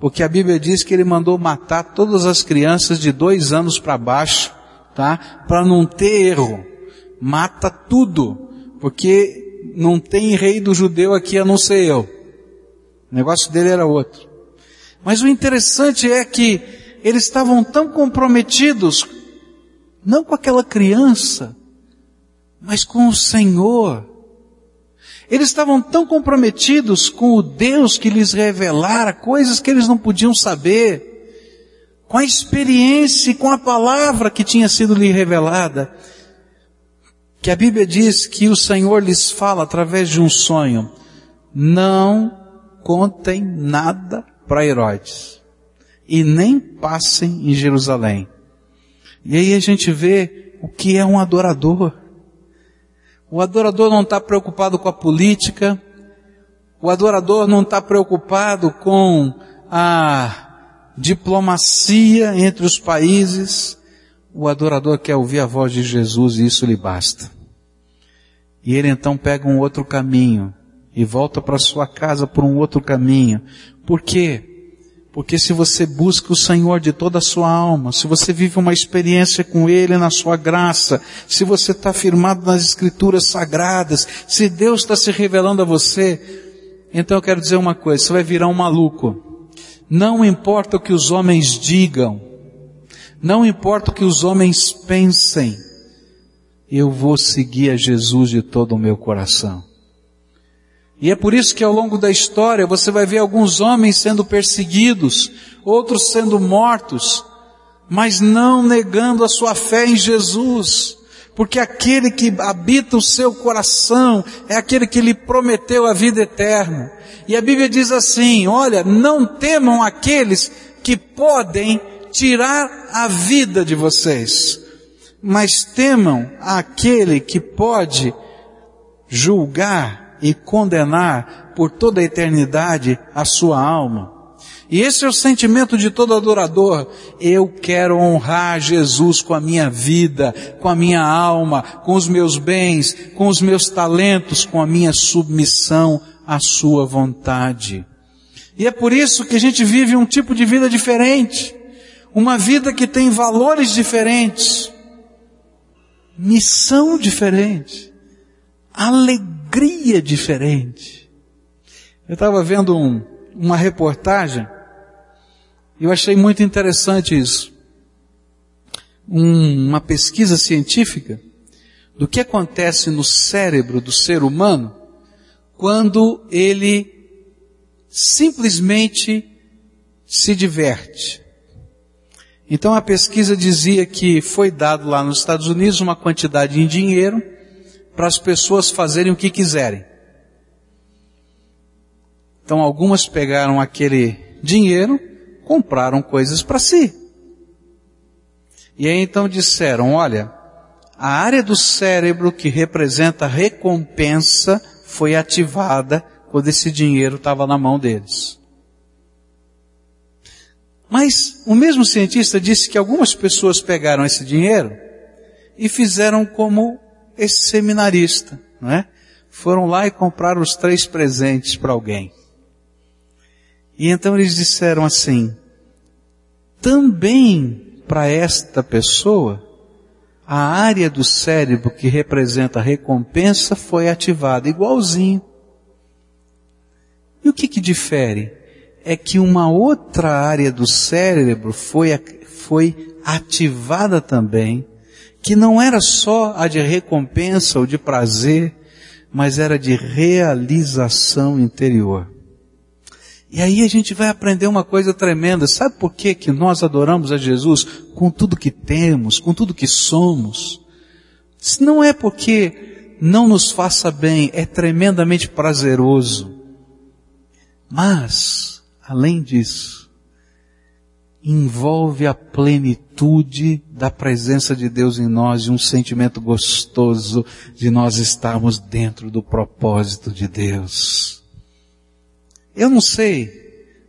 Porque a Bíblia diz que ele mandou matar todas as crianças de dois anos para baixo, tá? Para não ter erro mata tudo, porque não tem rei do judeu aqui a não ser eu. O negócio dele era outro. Mas o interessante é que eles estavam tão comprometidos, não com aquela criança, mas com o Senhor. Eles estavam tão comprometidos com o Deus que lhes revelara coisas que eles não podiam saber, com a experiência e com a palavra que tinha sido lhe revelada, que a Bíblia diz que o Senhor lhes fala através de um sonho, não contem nada para Herodes e nem passem em Jerusalém. E aí a gente vê o que é um adorador. O adorador não está preocupado com a política, o adorador não está preocupado com a diplomacia entre os países, o adorador quer ouvir a voz de Jesus e isso lhe basta. E ele então pega um outro caminho e volta para sua casa por um outro caminho. Por quê? Porque se você busca o Senhor de toda a sua alma, se você vive uma experiência com Ele na sua graça, se você está firmado nas Escrituras Sagradas, se Deus está se revelando a você, então eu quero dizer uma coisa, você vai virar um maluco. Não importa o que os homens digam, não importa o que os homens pensem, eu vou seguir a Jesus de todo o meu coração. E é por isso que ao longo da história você vai ver alguns homens sendo perseguidos, outros sendo mortos, mas não negando a sua fé em Jesus, porque aquele que habita o seu coração é aquele que lhe prometeu a vida eterna. E a Bíblia diz assim: olha, não temam aqueles que podem tirar a vida de vocês, mas temam aquele que pode julgar e condenar por toda a eternidade a sua alma. E esse é o sentimento de todo adorador. Eu quero honrar Jesus com a minha vida, com a minha alma, com os meus bens, com os meus talentos, com a minha submissão à sua vontade. E é por isso que a gente vive um tipo de vida diferente. Uma vida que tem valores diferentes. Missão diferente. Alegria diferente. Eu estava vendo um, uma reportagem eu achei muito interessante isso. Um, uma pesquisa científica do que acontece no cérebro do ser humano quando ele simplesmente se diverte. Então a pesquisa dizia que foi dado lá nos Estados Unidos uma quantidade em dinheiro para as pessoas fazerem o que quiserem. Então algumas pegaram aquele dinheiro compraram coisas para si. E aí então disseram, olha, a área do cérebro que representa recompensa foi ativada quando esse dinheiro estava na mão deles. Mas o mesmo cientista disse que algumas pessoas pegaram esse dinheiro e fizeram como esse seminarista, não é? Foram lá e compraram os três presentes para alguém. E então eles disseram assim, também para esta pessoa, a área do cérebro que representa a recompensa foi ativada, igualzinho. E o que que difere? É que uma outra área do cérebro foi, foi ativada também, que não era só a de recompensa ou de prazer, mas era de realização interior. E aí a gente vai aprender uma coisa tremenda. Sabe por que, que nós adoramos a Jesus com tudo que temos, com tudo que somos? Não é porque não nos faça bem, é tremendamente prazeroso. Mas, além disso, envolve a plenitude da presença de Deus em nós e um sentimento gostoso de nós estarmos dentro do propósito de Deus. Eu não sei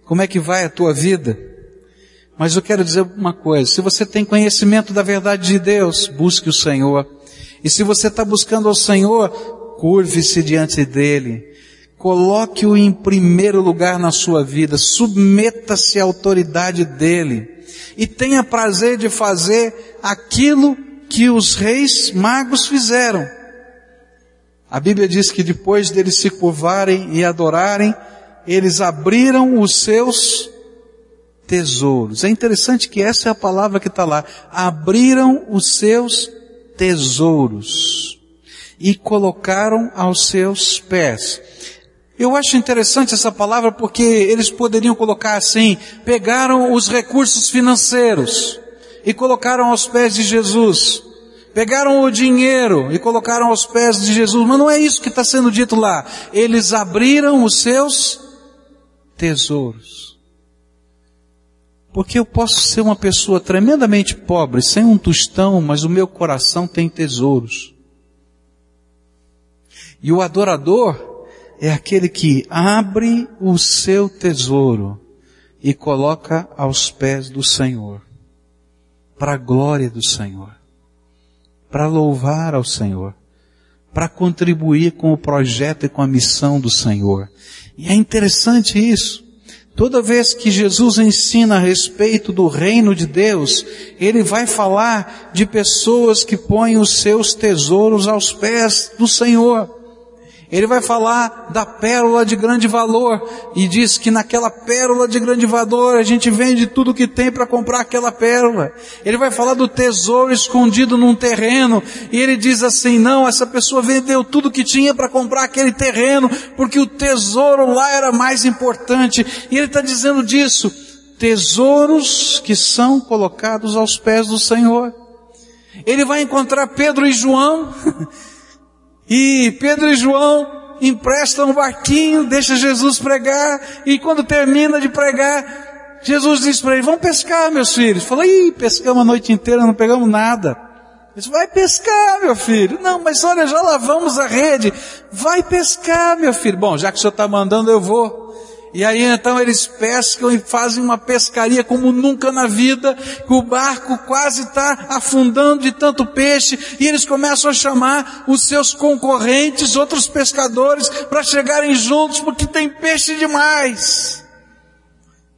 como é que vai a tua vida, mas eu quero dizer uma coisa. Se você tem conhecimento da verdade de Deus, busque o Senhor. E se você está buscando ao Senhor, curve-se diante dEle. Coloque-o em primeiro lugar na sua vida. Submeta-se à autoridade dEle. E tenha prazer de fazer aquilo que os reis magos fizeram. A Bíblia diz que depois deles se curvarem e adorarem, eles abriram os seus tesouros. É interessante que essa é a palavra que está lá. Abriram os seus tesouros e colocaram aos seus pés. Eu acho interessante essa palavra porque eles poderiam colocar assim, pegaram os recursos financeiros e colocaram aos pés de Jesus. Pegaram o dinheiro e colocaram aos pés de Jesus, mas não é isso que está sendo dito lá. Eles abriram os seus tesouros. Porque eu posso ser uma pessoa tremendamente pobre, sem um tostão, mas o meu coração tem tesouros. E o adorador é aquele que abre o seu tesouro e coloca aos pés do Senhor, para a glória do Senhor, para louvar ao Senhor, para contribuir com o projeto e com a missão do Senhor. E é interessante isso. Toda vez que Jesus ensina a respeito do reino de Deus, ele vai falar de pessoas que põem os seus tesouros aos pés do Senhor. Ele vai falar da pérola de grande valor e diz que naquela pérola de grande valor a gente vende tudo que tem para comprar aquela pérola. Ele vai falar do tesouro escondido num terreno e ele diz assim: não, essa pessoa vendeu tudo que tinha para comprar aquele terreno porque o tesouro lá era mais importante. E ele está dizendo disso: tesouros que são colocados aos pés do Senhor. Ele vai encontrar Pedro e João E Pedro e João emprestam um barquinho, deixa Jesus pregar, e quando termina de pregar, Jesus diz para eles, vamos pescar, meus filhos. Fala, ih, pescamos a noite inteira, não pegamos nada. Eles, vai pescar, meu filho. Não, mas olha, já lavamos a rede. Vai pescar, meu filho. Bom, já que o senhor está mandando, eu vou. E aí então eles pescam e fazem uma pescaria como nunca na vida, que o barco quase está afundando de tanto peixe, e eles começam a chamar os seus concorrentes, outros pescadores, para chegarem juntos, porque tem peixe demais.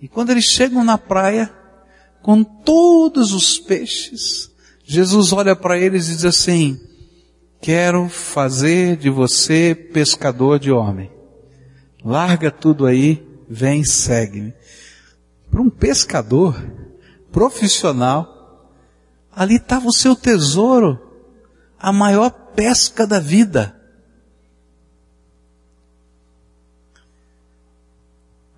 E quando eles chegam na praia, com todos os peixes, Jesus olha para eles e diz assim, quero fazer de você pescador de homem. Larga tudo aí vem segue-me. Para um pescador profissional, ali estava o seu tesouro, a maior pesca da vida.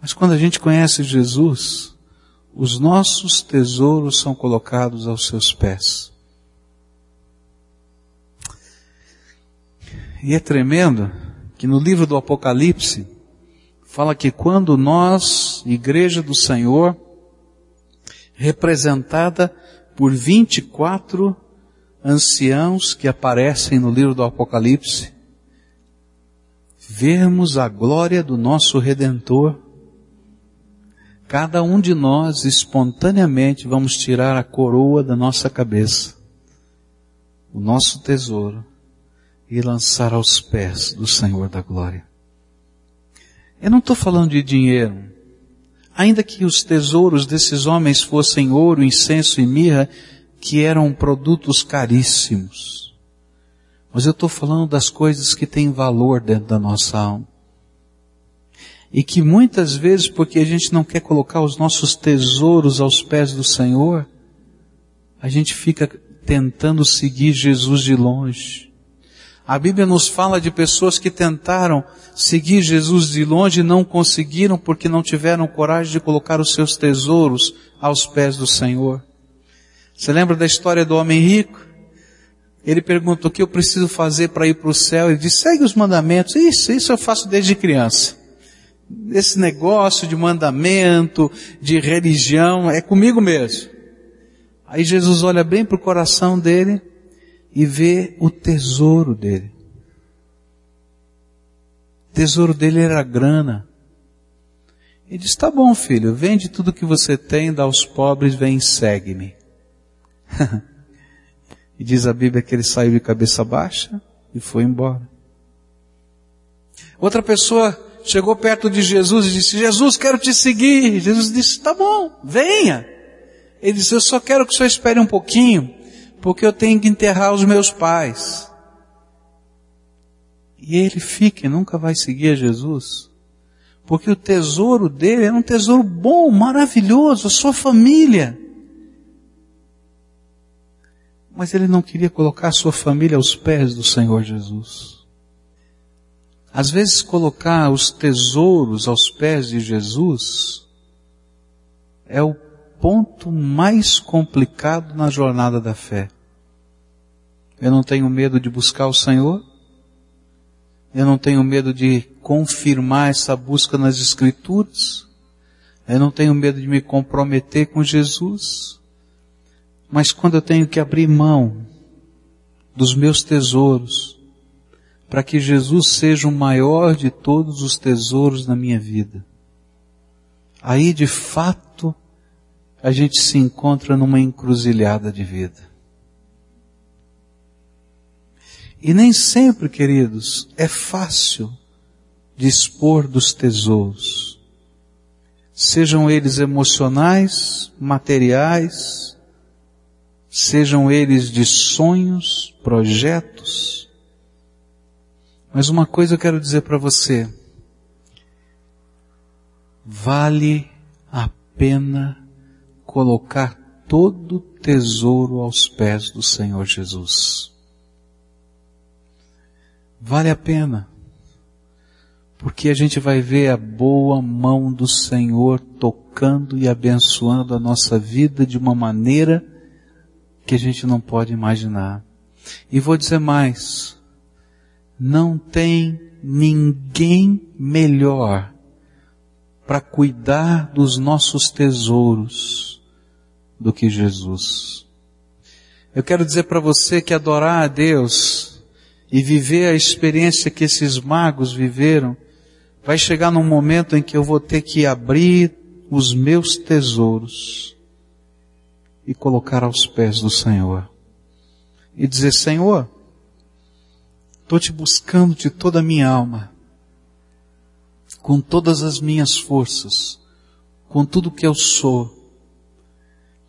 Mas quando a gente conhece Jesus, os nossos tesouros são colocados aos seus pés. E é tremendo que no livro do Apocalipse, fala que quando nós, Igreja do Senhor, representada por 24 anciãos que aparecem no livro do Apocalipse, vermos a glória do nosso Redentor, cada um de nós espontaneamente vamos tirar a coroa da nossa cabeça, o nosso tesouro, e lançar aos pés do Senhor da glória. Eu não estou falando de dinheiro. Ainda que os tesouros desses homens fossem ouro, incenso e mirra, que eram produtos caríssimos. Mas eu estou falando das coisas que têm valor dentro da nossa alma. E que muitas vezes, porque a gente não quer colocar os nossos tesouros aos pés do Senhor, a gente fica tentando seguir Jesus de longe. A Bíblia nos fala de pessoas que tentaram seguir Jesus de longe e não conseguiram porque não tiveram coragem de colocar os seus tesouros aos pés do Senhor. Você lembra da história do homem rico? Ele pergunta o que eu preciso fazer para ir para o céu. Ele diz, segue os mandamentos. Isso, isso eu faço desde criança. Esse negócio de mandamento, de religião, é comigo mesmo. Aí Jesus olha bem para o coração dele e vê o tesouro dele. O tesouro dele era grana. Ele diz, tá bom filho, vende tudo que você tem, dá aos pobres, vem e segue-me. e diz a Bíblia que ele saiu de cabeça baixa e foi embora. Outra pessoa chegou perto de Jesus e disse, Jesus, quero te seguir. Jesus disse, tá bom, venha. Ele disse, eu só quero que o senhor espere um pouquinho, porque eu tenho que enterrar os meus pais. E ele fica e nunca vai seguir a Jesus. Porque o tesouro dele era um tesouro bom, maravilhoso, a sua família. Mas ele não queria colocar a sua família aos pés do Senhor Jesus. Às vezes colocar os tesouros aos pés de Jesus é o ponto mais complicado na jornada da fé. Eu não tenho medo de buscar o Senhor. Eu não tenho medo de confirmar essa busca nas Escrituras. Eu não tenho medo de me comprometer com Jesus. Mas quando eu tenho que abrir mão dos meus tesouros, para que Jesus seja o maior de todos os tesouros na minha vida, aí de fato a gente se encontra numa encruzilhada de vida. E nem sempre, queridos, é fácil dispor dos tesouros. Sejam eles emocionais, materiais, sejam eles de sonhos, projetos. Mas uma coisa eu quero dizer para você. Vale a pena colocar todo o tesouro aos pés do Senhor Jesus. Vale a pena. Porque a gente vai ver a boa mão do Senhor tocando e abençoando a nossa vida de uma maneira que a gente não pode imaginar. E vou dizer mais. Não tem ninguém melhor para cuidar dos nossos tesouros do que Jesus. Eu quero dizer para você que adorar a Deus e viver a experiência que esses magos viveram vai chegar num momento em que eu vou ter que abrir os meus tesouros e colocar aos pés do Senhor. E dizer, Senhor, estou te buscando de toda a minha alma, com todas as minhas forças, com tudo que eu sou.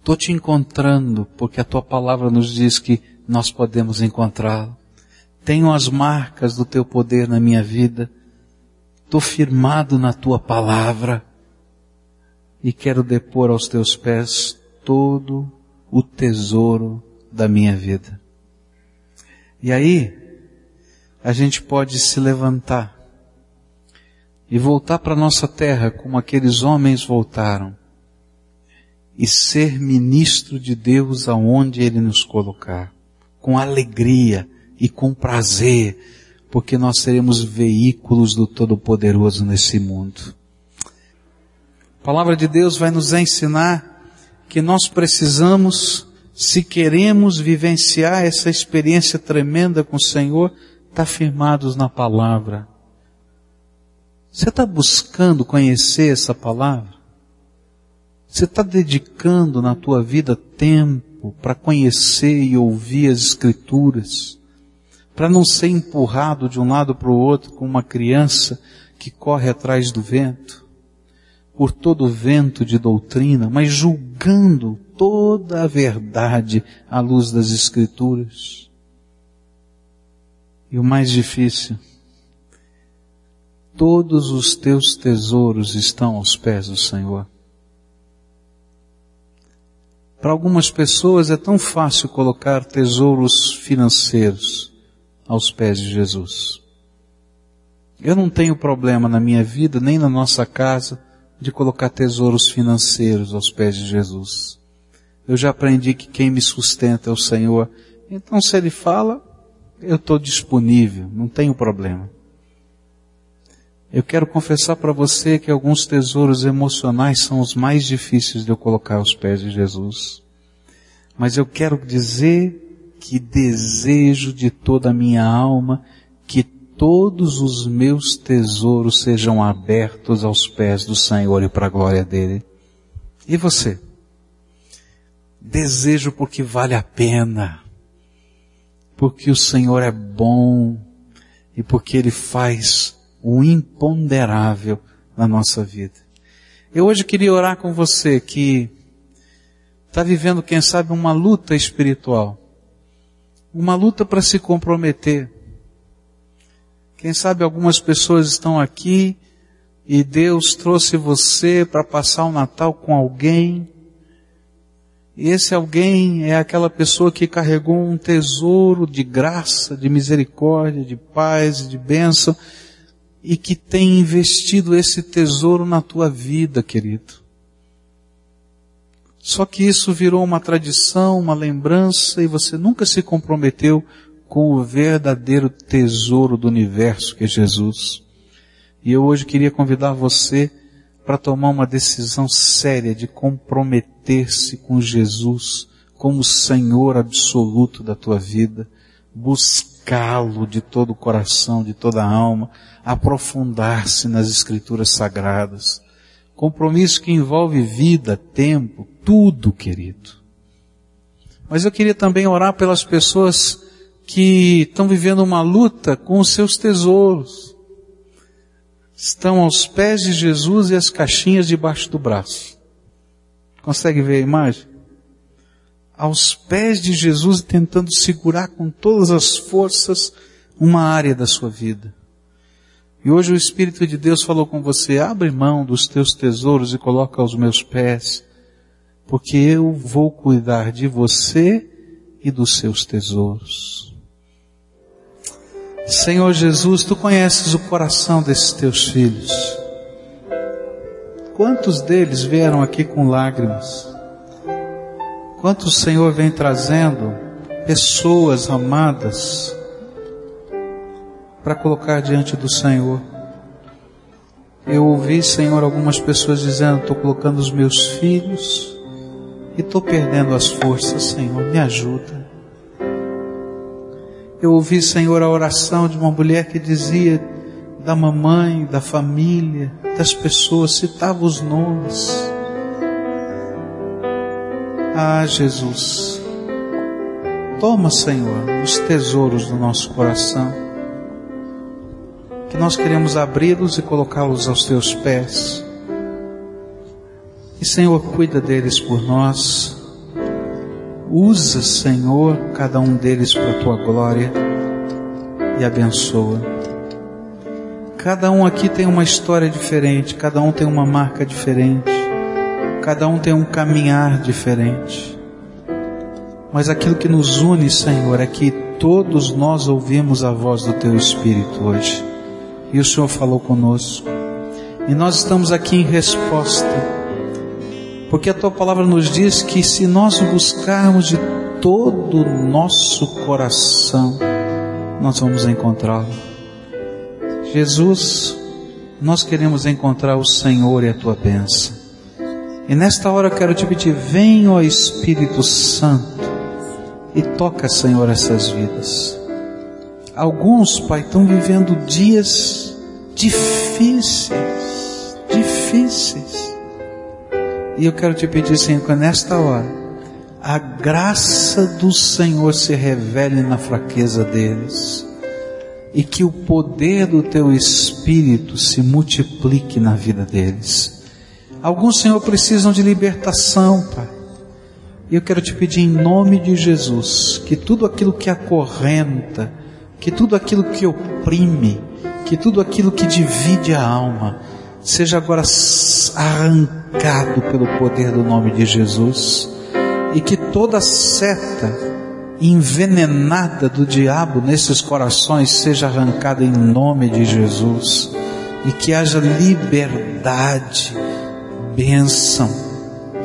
Estou te encontrando, porque a tua palavra nos diz que nós podemos encontrá-lo. Tenho as marcas do teu poder na minha vida. Estou firmado na tua palavra e quero depor aos teus pés todo o tesouro da minha vida. E aí, a gente pode se levantar e voltar para nossa terra como aqueles homens voltaram e ser ministro de Deus aonde Ele nos colocar, com alegria e com prazer, porque nós seremos veículos do Todo-Poderoso nesse mundo. A palavra de Deus vai nos ensinar que nós precisamos, se queremos vivenciar essa experiência tremenda com o Senhor, estar tá firmados na palavra. Você está buscando conhecer essa palavra? Você está dedicando na tua vida tempo para conhecer e ouvir as Escrituras? Para não ser empurrado de um lado para o outro como uma criança que corre atrás do vento? por todo vento de doutrina, mas julgando toda a verdade à luz das Escrituras. E o mais difícil, todos os teus tesouros estão aos pés do Senhor. Para algumas pessoas é tão fácil colocar tesouros financeiros aos pés de Jesus. Eu não tenho problema na minha vida, nem na nossa casa, de colocar tesouros financeiros aos pés de Jesus. Eu já aprendi que quem me sustenta é o Senhor. Então se Ele fala, eu estou disponível, não tenho problema. Eu quero confessar para você que alguns tesouros emocionais são os mais difíceis de eu colocar aos pés de Jesus. Mas eu quero dizer que desejo de toda a minha alma que todos os meus tesouros sejam abertos aos pés do Senhor e para a glória dele. E você? Desejo porque vale a pena, porque o Senhor é bom e porque Ele faz o imponderável na nossa vida. Eu hoje queria orar com você que está vivendo, quem sabe, uma luta espiritual, uma luta para se comprometer quem sabe algumas pessoas estão aqui e Deus trouxe você para passar o Natal com alguém. E esse alguém é aquela pessoa que carregou um tesouro de graça, de misericórdia, de paz, de bênção e que tem investido esse tesouro na tua vida, querido. Só que isso virou uma tradição, uma lembrança e você nunca se comprometeu com o verdadeiro tesouro do universo que é Jesus. E eu hoje queria convidar você para tomar uma decisão séria de comprometer-se com Jesus como Senhor absoluto da tua vida, buscá-lo de todo o coração, de toda a alma, aprofundar-se nas escrituras sagradas. Compromisso que envolve vida, tempo, tudo, querido. Mas eu queria também orar pelas pessoas que estão vivendo uma luta com os seus tesouros. Estão aos pés de Jesus e as caixinhas debaixo do braço. Consegue ver a imagem? Aos pés de Jesus tentando segurar com todas as forças uma área da sua vida. E hoje o Espírito de Deus falou com você, abre mão dos teus tesouros e coloca aos meus pés, porque eu vou cuidar de você e dos seus tesouros. Senhor Jesus, tu conheces o coração desses teus filhos. Quantos deles vieram aqui com lágrimas? Quantos o Senhor vem trazendo pessoas amadas para colocar diante do Senhor? Eu ouvi, Senhor, algumas pessoas dizendo: estou colocando os meus filhos e estou perdendo as forças, Senhor, me ajuda. Eu ouvi, Senhor, a oração de uma mulher que dizia: da mamãe, da família, das pessoas, citava os nomes. Ah, Jesus, toma, Senhor, os tesouros do nosso coração, que nós queremos abri-los e colocá-los aos teus pés. E, Senhor, cuida deles por nós. Usa, Senhor, cada um deles para a tua glória e abençoa. Cada um aqui tem uma história diferente, cada um tem uma marca diferente, cada um tem um caminhar diferente. Mas aquilo que nos une, Senhor, é que todos nós ouvimos a voz do Teu Espírito hoje. E o Senhor falou conosco. E nós estamos aqui em resposta porque a tua palavra nos diz que se nós buscarmos de todo o nosso coração, nós vamos encontrá-lo. Jesus, nós queremos encontrar o Senhor e a tua bênção. E nesta hora eu quero te pedir, vem, ó Espírito Santo, e toca, Senhor, essas vidas. Alguns, Pai, estão vivendo dias difíceis, difíceis. E eu quero te pedir, Senhor, que nesta hora a graça do Senhor se revele na fraqueza deles e que o poder do teu Espírito se multiplique na vida deles. Alguns, Senhor, precisam de libertação, Pai. E eu quero te pedir em nome de Jesus que tudo aquilo que acorrenta, que tudo aquilo que oprime, que tudo aquilo que divide a alma, seja agora arrancado pelo poder do nome de Jesus e que toda seta envenenada do diabo nesses corações seja arrancada em nome de Jesus e que haja liberdade, bênção,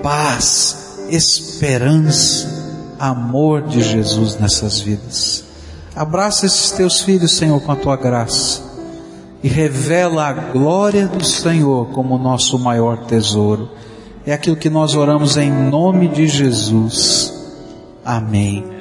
paz, esperança, amor de Jesus nessas vidas. Abraça esses teus filhos, Senhor, com a tua graça e revela a glória do Senhor como nosso maior tesouro. É aquilo que nós oramos em nome de Jesus. Amém.